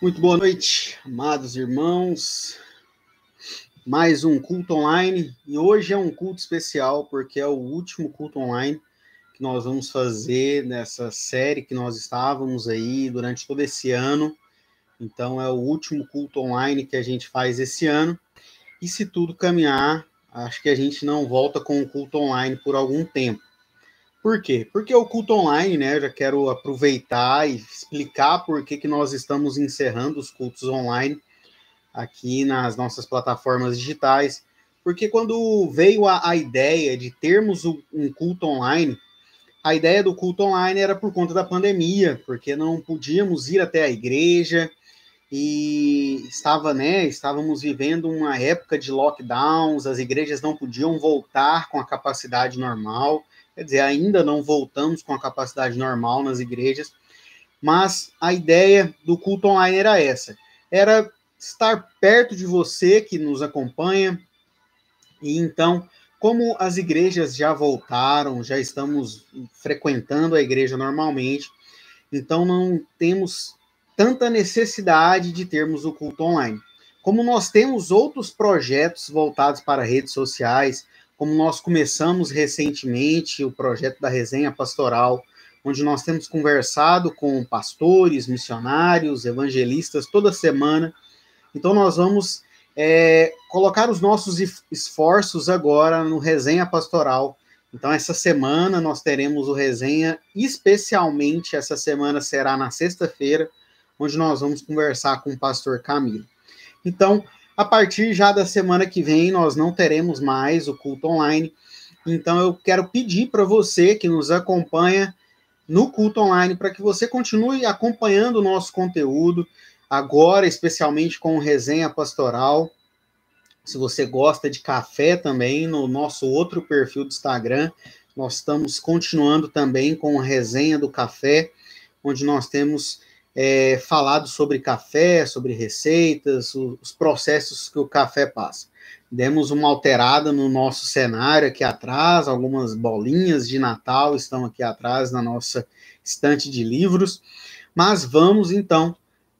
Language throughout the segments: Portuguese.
Muito boa noite, amados irmãos. Mais um culto online e hoje é um culto especial porque é o último culto online que nós vamos fazer nessa série que nós estávamos aí durante todo esse ano. Então é o último culto online que a gente faz esse ano. E se tudo caminhar, acho que a gente não volta com o culto online por algum tempo. Por quê? Porque o culto online, né? Eu já quero aproveitar e explicar por que, que nós estamos encerrando os cultos online aqui nas nossas plataformas digitais. Porque quando veio a, a ideia de termos um culto online, a ideia do culto online era por conta da pandemia, porque não podíamos ir até a igreja e estava, né, estávamos vivendo uma época de lockdowns, as igrejas não podiam voltar com a capacidade normal. Quer dizer, ainda não voltamos com a capacidade normal nas igrejas, mas a ideia do culto online era essa: era estar perto de você que nos acompanha. E então, como as igrejas já voltaram, já estamos frequentando a igreja normalmente, então não temos tanta necessidade de termos o culto online. Como nós temos outros projetos voltados para redes sociais, como nós começamos recentemente o projeto da resenha pastoral, onde nós temos conversado com pastores, missionários, evangelistas toda semana. Então, nós vamos é, colocar os nossos esforços agora no resenha pastoral. Então, essa semana nós teremos o resenha, especialmente essa semana será na sexta-feira, onde nós vamos conversar com o pastor Camilo. Então, a partir já da semana que vem, nós não teremos mais o culto online. Então, eu quero pedir para você que nos acompanha no culto online, para que você continue acompanhando o nosso conteúdo, agora, especialmente com resenha pastoral. Se você gosta de café também, no nosso outro perfil do Instagram, nós estamos continuando também com a resenha do café, onde nós temos é, falado sobre café, sobre receitas, os processos que o café passa. Demos uma alterada no nosso cenário aqui atrás, algumas bolinhas de Natal estão aqui atrás na nossa estante de livros, mas vamos então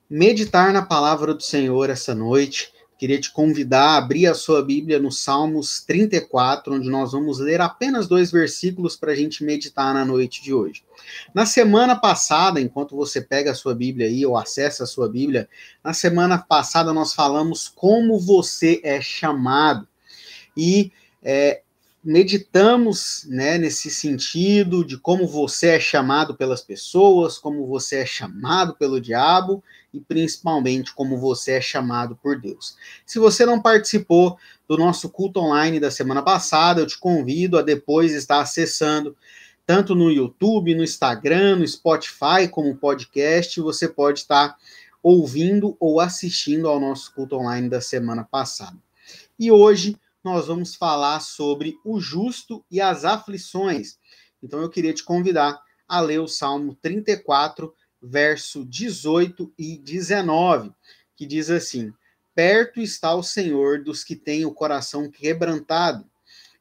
meditar na palavra do Senhor essa noite Queria te convidar a abrir a sua Bíblia no Salmos 34, onde nós vamos ler apenas dois versículos para a gente meditar na noite de hoje. Na semana passada, enquanto você pega a sua Bíblia aí ou acessa a sua Bíblia, na semana passada nós falamos como você é chamado. E é, meditamos né, nesse sentido de como você é chamado pelas pessoas, como você é chamado pelo diabo e principalmente como você é chamado por Deus. Se você não participou do nosso culto online da semana passada, eu te convido a depois estar acessando tanto no YouTube, no Instagram, no Spotify, como podcast, você pode estar ouvindo ou assistindo ao nosso culto online da semana passada. E hoje nós vamos falar sobre o justo e as aflições. Então eu queria te convidar a ler o Salmo 34, verso 18 e 19, que diz assim: Perto está o Senhor dos que têm o coração quebrantado.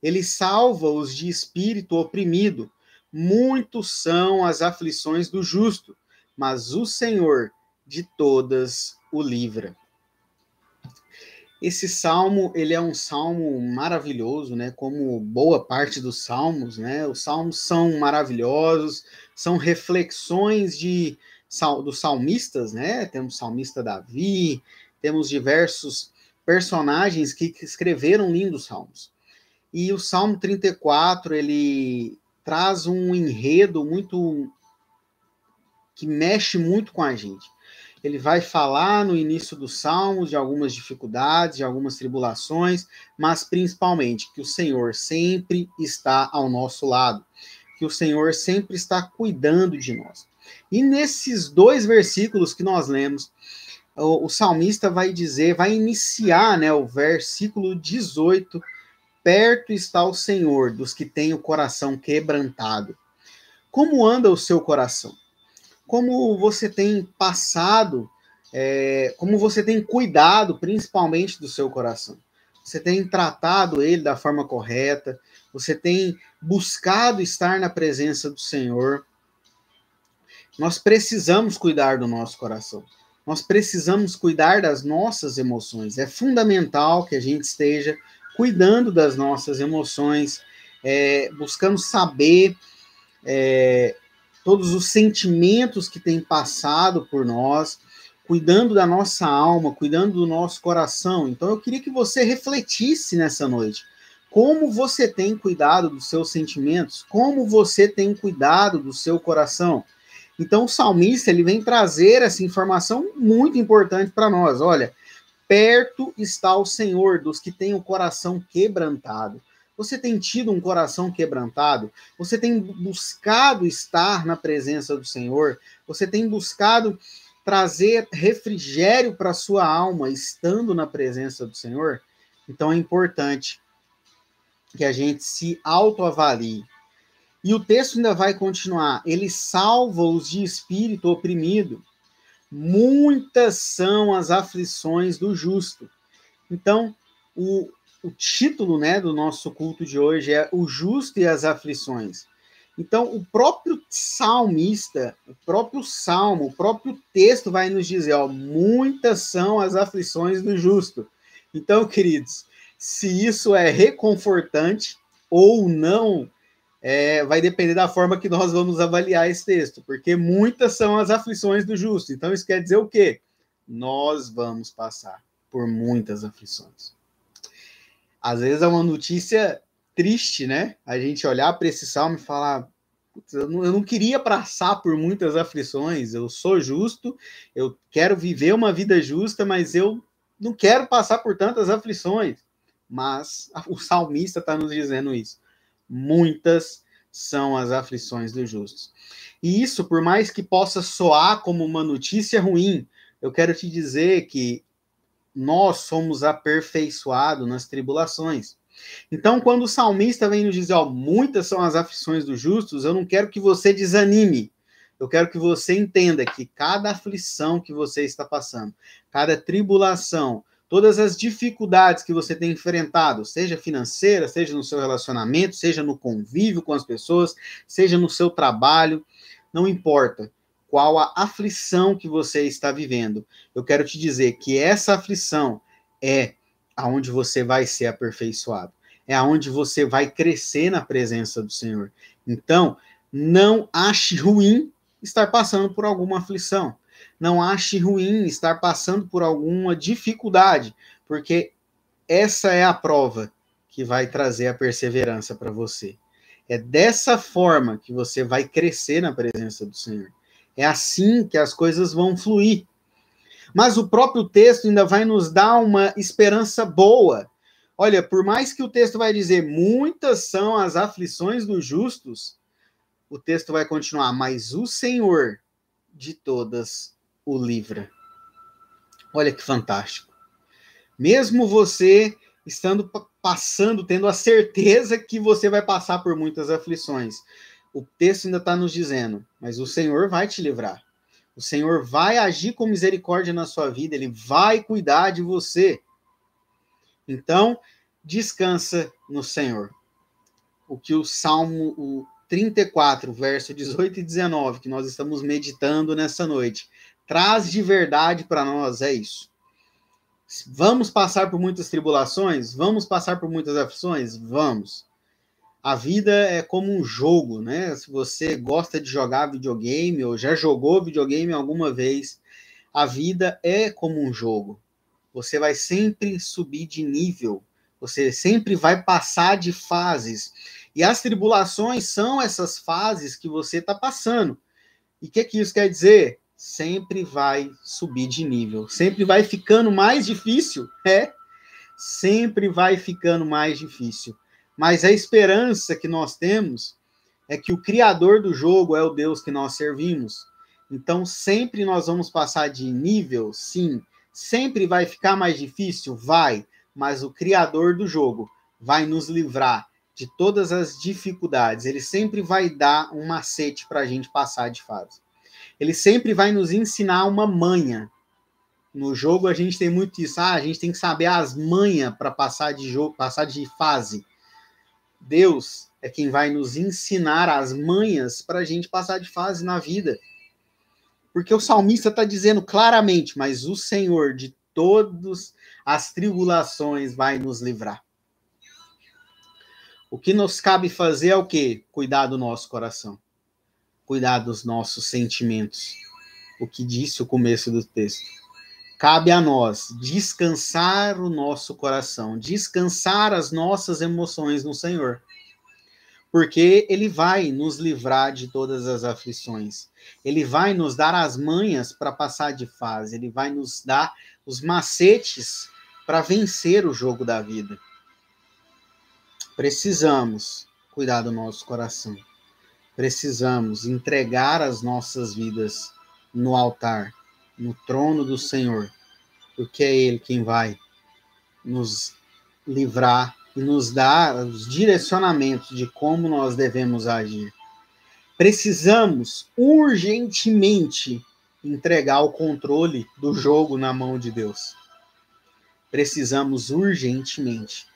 Ele salva os de espírito oprimido. Muitos são as aflições do justo, mas o Senhor de todas o livra. Esse salmo, ele é um salmo maravilhoso, né? Como boa parte dos salmos, né? Os salmos são maravilhosos, são reflexões de dos salmistas, né? Temos o salmista Davi, temos diversos personagens que escreveram lindos salmos. E o Salmo 34, ele traz um enredo muito que mexe muito com a gente ele vai falar no início dos Salmos de algumas dificuldades, de algumas tribulações, mas principalmente que o Senhor sempre está ao nosso lado, que o Senhor sempre está cuidando de nós. E nesses dois versículos que nós lemos, o, o salmista vai dizer, vai iniciar, né, o versículo 18, perto está o Senhor dos que têm o coração quebrantado. Como anda o seu coração? Como você tem passado, é, como você tem cuidado principalmente do seu coração. Você tem tratado ele da forma correta, você tem buscado estar na presença do Senhor. Nós precisamos cuidar do nosso coração. nós precisamos cuidar das nossas emoções. É fundamental que a gente esteja cuidando das nossas emoções, é, buscando saber é, todos os sentimentos que têm passado por nós, cuidando da nossa alma, cuidando do nosso coração. Então, eu queria que você refletisse nessa noite. Como você tem cuidado dos seus sentimentos? Como você tem cuidado do seu coração? Então, o salmista ele vem trazer essa informação muito importante para nós. Olha, perto está o Senhor dos que têm o coração quebrantado. Você tem tido um coração quebrantado? Você tem buscado estar na presença do Senhor? Você tem buscado trazer refrigério para sua alma estando na presença do Senhor? Então é importante que a gente se autoavalie. E o texto ainda vai continuar. Ele salva os de espírito oprimido. Muitas são as aflições do justo. Então, o, o título né, do nosso culto de hoje é O Justo e as Aflições. Então, o próprio salmista, o próprio salmo, o próprio texto vai nos dizer: ó, muitas são as aflições do justo. Então, queridos, se isso é reconfortante ou não, é, vai depender da forma que nós vamos avaliar esse texto, porque muitas são as aflições do justo. Então, isso quer dizer o quê? Nós vamos passar por muitas aflições. Às vezes é uma notícia triste, né? A gente olhar para esse salmo e falar: eu não, eu não queria passar por muitas aflições, eu sou justo, eu quero viver uma vida justa, mas eu não quero passar por tantas aflições. Mas o salmista está nos dizendo isso muitas são as aflições dos justos. E isso, por mais que possa soar como uma notícia ruim, eu quero te dizer que nós somos aperfeiçoados nas tribulações. Então, quando o salmista vem nos dizer, ó, muitas são as aflições dos justos, eu não quero que você desanime. Eu quero que você entenda que cada aflição que você está passando, cada tribulação, todas as dificuldades que você tem enfrentado, seja financeira, seja no seu relacionamento, seja no convívio com as pessoas, seja no seu trabalho, não importa qual a aflição que você está vivendo. Eu quero te dizer que essa aflição é aonde você vai ser aperfeiçoado, é aonde você vai crescer na presença do Senhor. Então, não ache ruim estar passando por alguma aflição não ache ruim estar passando por alguma dificuldade, porque essa é a prova que vai trazer a perseverança para você. É dessa forma que você vai crescer na presença do Senhor. É assim que as coisas vão fluir. Mas o próprio texto ainda vai nos dar uma esperança boa. Olha, por mais que o texto vai dizer muitas são as aflições dos justos, o texto vai continuar, mas o Senhor de todas o livra. Olha que fantástico. Mesmo você estando passando, tendo a certeza que você vai passar por muitas aflições, o texto ainda está nos dizendo, mas o Senhor vai te livrar. O Senhor vai agir com misericórdia na sua vida, ele vai cuidar de você. Então, descansa no Senhor. O que o Salmo o 34, verso 18 e 19, que nós estamos meditando nessa noite, traz de verdade para nós é isso. Vamos passar por muitas tribulações? Vamos passar por muitas aflições? Vamos. A vida é como um jogo, né? Se você gosta de jogar videogame ou já jogou videogame alguma vez, a vida é como um jogo. Você vai sempre subir de nível, você sempre vai passar de fases. E as tribulações são essas fases que você está passando. E o que, que isso quer dizer? sempre vai subir de nível, sempre vai ficando mais difícil, é? Sempre vai ficando mais difícil. Mas a esperança que nós temos é que o criador do jogo é o Deus que nós servimos. Então sempre nós vamos passar de nível, sim. Sempre vai ficar mais difícil, vai, mas o criador do jogo vai nos livrar de todas as dificuldades. Ele sempre vai dar um macete para a gente passar de fase ele sempre vai nos ensinar uma manha. No jogo a gente tem muito isso, ah, a gente tem que saber as manhas para passar de jogo, passar de fase. Deus é quem vai nos ensinar as manhas para a gente passar de fase na vida. Porque o salmista está dizendo claramente, mas o Senhor de todas as tribulações vai nos livrar. O que nos cabe fazer é o quê? Cuidar do nosso coração. Cuidar dos nossos sentimentos. O que disse o começo do texto. Cabe a nós descansar o nosso coração, descansar as nossas emoções no Senhor. Porque Ele vai nos livrar de todas as aflições. Ele vai nos dar as manhas para passar de fase. Ele vai nos dar os macetes para vencer o jogo da vida. Precisamos cuidar do nosso coração. Precisamos entregar as nossas vidas no altar, no trono do Senhor, porque é Ele quem vai nos livrar e nos dar os direcionamentos de como nós devemos agir. Precisamos urgentemente entregar o controle do jogo na mão de Deus. Precisamos urgentemente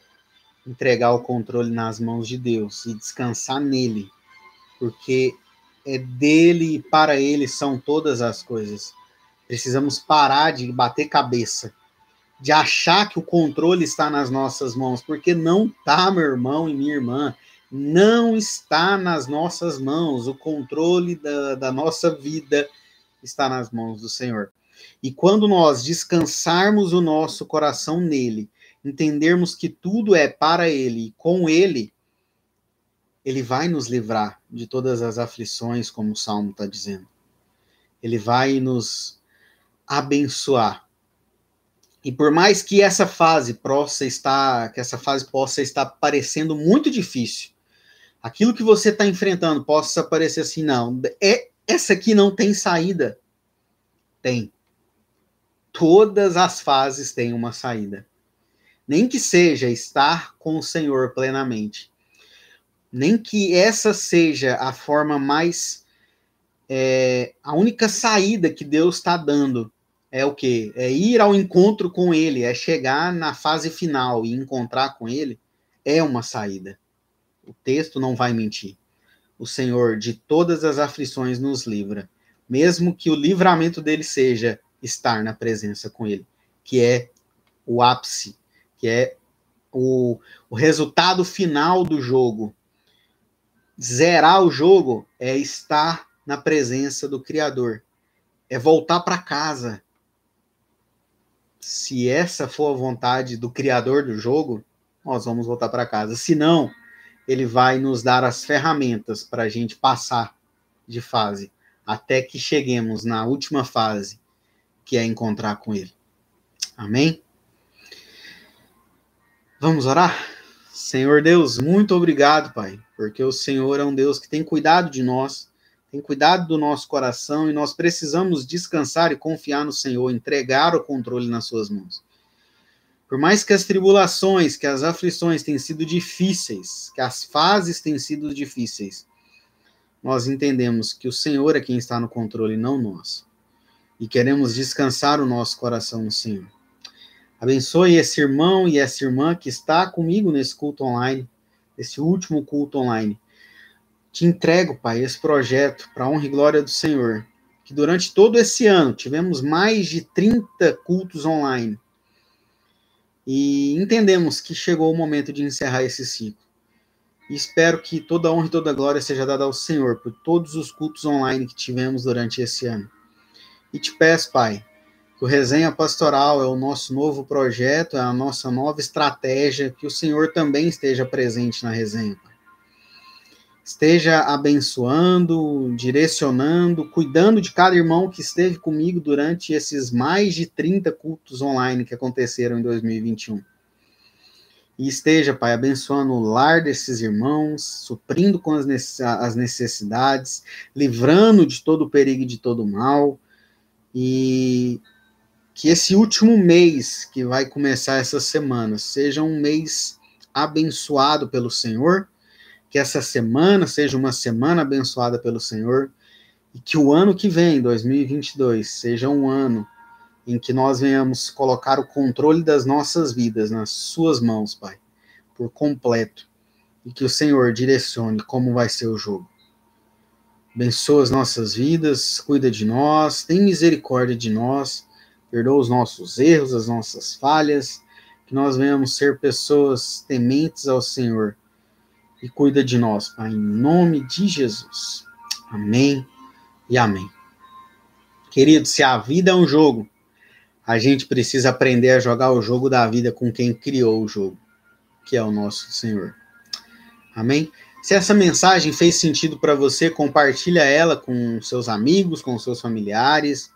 entregar o controle nas mãos de Deus e descansar nele, porque é dele e para ele são todas as coisas. Precisamos parar de bater cabeça, de achar que o controle está nas nossas mãos, porque não está, meu irmão e minha irmã, não está nas nossas mãos. O controle da, da nossa vida está nas mãos do Senhor. E quando nós descansarmos o nosso coração nele, entendermos que tudo é para Ele e com Ele, Ele vai nos livrar de todas as aflições, como o Salmo está dizendo. Ele vai nos abençoar. E por mais que essa fase possa estar, que essa fase possa estar parecendo muito difícil, aquilo que você está enfrentando possa parecer assim, não, é essa aqui não tem saída. Tem. Todas as fases têm uma saída nem que seja estar com o Senhor plenamente, nem que essa seja a forma mais. É, a única saída que Deus está dando é o que? É ir ao encontro com Ele, é chegar na fase final e encontrar com Ele, é uma saída. O texto não vai mentir. O Senhor de todas as aflições nos livra, mesmo que o livramento dele seja estar na presença com Ele, que é o ápice que é o, o resultado final do jogo. Zerar o jogo é estar na presença do Criador, é voltar para casa. Se essa for a vontade do Criador do jogo, nós vamos voltar para casa. Se não, ele vai nos dar as ferramentas para a gente passar de fase até que cheguemos na última fase, que é encontrar com ele. Amém? Vamos orar? Senhor Deus, muito obrigado, Pai, porque o Senhor é um Deus que tem cuidado de nós, tem cuidado do nosso coração e nós precisamos descansar e confiar no Senhor, entregar o controle nas Suas mãos. Por mais que as tribulações, que as aflições tenham sido difíceis, que as fases tenham sido difíceis, nós entendemos que o Senhor é quem está no controle, não nós. E queremos descansar o nosso coração no Senhor. Abençoe esse irmão e essa irmã que está comigo nesse culto online, esse último culto online. Te entrego, Pai, esse projeto para honra e glória do Senhor. Que durante todo esse ano tivemos mais de 30 cultos online. E entendemos que chegou o momento de encerrar esse ciclo. E espero que toda a honra e toda a glória seja dada ao Senhor por todos os cultos online que tivemos durante esse ano. E te peço, Pai, o Resenha Pastoral é o nosso novo projeto, é a nossa nova estratégia, que o Senhor também esteja presente na resenha. Esteja abençoando, direcionando, cuidando de cada irmão que esteve comigo durante esses mais de 30 cultos online que aconteceram em 2021. E esteja, Pai, abençoando o lar desses irmãos, suprindo com as necessidades, livrando de todo o perigo e de todo o mal, e que esse último mês que vai começar essa semana seja um mês abençoado pelo Senhor, que essa semana seja uma semana abençoada pelo Senhor e que o ano que vem, 2022, seja um ano em que nós venhamos colocar o controle das nossas vidas nas suas mãos, Pai, por completo, e que o Senhor direcione como vai ser o jogo. abençoa as nossas vidas, cuida de nós, tem misericórdia de nós, perdoa os nossos erros, as nossas falhas, que nós venhamos ser pessoas tementes ao Senhor e cuida de nós, Pai, em nome de Jesus. Amém e amém. Querido, se a vida é um jogo, a gente precisa aprender a jogar o jogo da vida com quem criou o jogo, que é o nosso Senhor. Amém? Se essa mensagem fez sentido para você, compartilha ela com seus amigos, com seus familiares.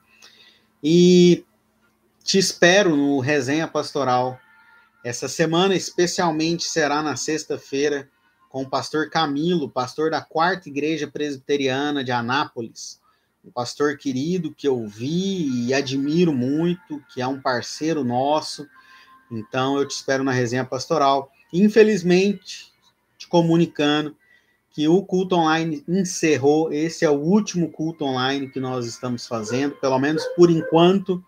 E te espero no Resenha Pastoral. Essa semana, especialmente, será na sexta-feira, com o pastor Camilo, pastor da Quarta Igreja Presbiteriana de Anápolis. Um pastor querido que eu vi e admiro muito, que é um parceiro nosso. Então, eu te espero na Resenha Pastoral. Infelizmente, te comunicando que o culto online encerrou. Esse é o último culto online que nós estamos fazendo, pelo menos por enquanto.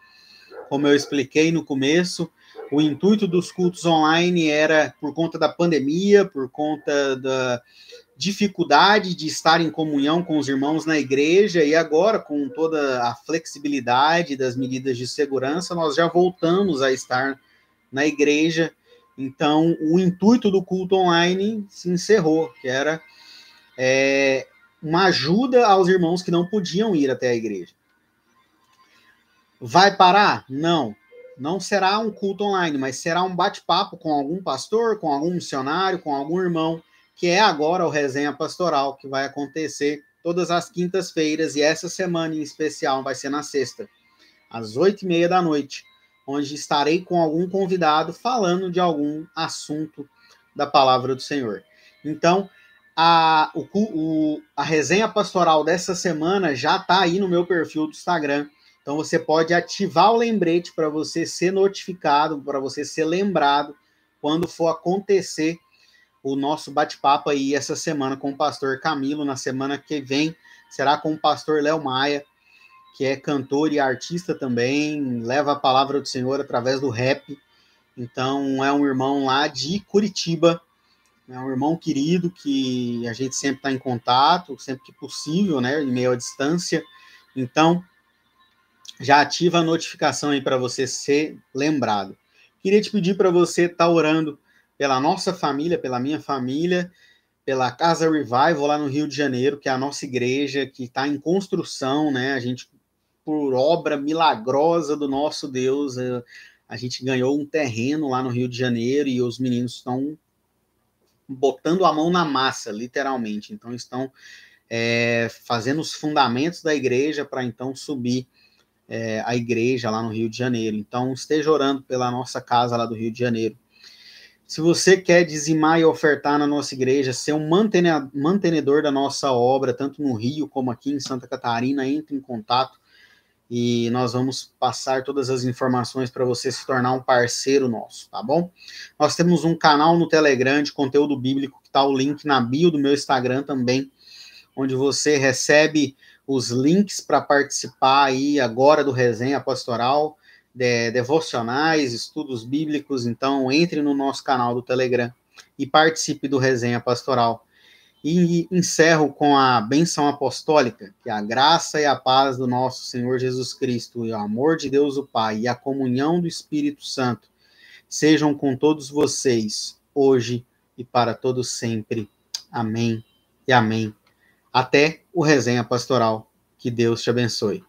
Como eu expliquei no começo, o intuito dos cultos online era por conta da pandemia, por conta da dificuldade de estar em comunhão com os irmãos na igreja, e agora, com toda a flexibilidade das medidas de segurança, nós já voltamos a estar na igreja então, o intuito do culto online se encerrou, que era é, uma ajuda aos irmãos que não podiam ir até a igreja. Vai parar? Não. Não será um culto online, mas será um bate-papo com algum pastor, com algum missionário, com algum irmão, que é agora o Resenha Pastoral, que vai acontecer todas as quintas-feiras, e essa semana em especial vai ser na sexta, às oito e meia da noite onde estarei com algum convidado falando de algum assunto da palavra do Senhor. Então, a, o, o, a resenha pastoral dessa semana já está aí no meu perfil do Instagram. Então, você pode ativar o lembrete para você ser notificado, para você ser lembrado quando for acontecer o nosso bate-papo aí essa semana com o pastor Camilo. Na semana que vem será com o pastor Léo Maia que é cantor e artista também, leva a palavra do Senhor através do rap. Então, é um irmão lá de Curitiba, é um irmão querido que a gente sempre está em contato, sempre que possível, né, em meio à distância. Então, já ativa a notificação aí para você ser lembrado. Queria te pedir para você estar tá orando pela nossa família, pela minha família, pela Casa Revival lá no Rio de Janeiro, que é a nossa igreja que está em construção, né? A gente por obra milagrosa do nosso Deus, é, a gente ganhou um terreno lá no Rio de Janeiro e os meninos estão botando a mão na massa, literalmente. Então, estão é, fazendo os fundamentos da igreja para então subir é, a igreja lá no Rio de Janeiro. Então, esteja orando pela nossa casa lá do Rio de Janeiro. Se você quer dizimar e ofertar na nossa igreja, ser um mantenedor da nossa obra, tanto no Rio como aqui em Santa Catarina, entre em contato e nós vamos passar todas as informações para você se tornar um parceiro nosso, tá bom? Nós temos um canal no Telegram de conteúdo bíblico, que está o link na bio do meu Instagram também, onde você recebe os links para participar aí agora do Resenha Pastoral, de, devocionais, estudos bíblicos, então entre no nosso canal do Telegram e participe do Resenha Pastoral. E encerro com a benção apostólica, que a graça e a paz do nosso Senhor Jesus Cristo, e o amor de Deus o Pai, e a comunhão do Espírito Santo sejam com todos vocês, hoje e para todos sempre. Amém e amém. Até o resenha pastoral. Que Deus te abençoe.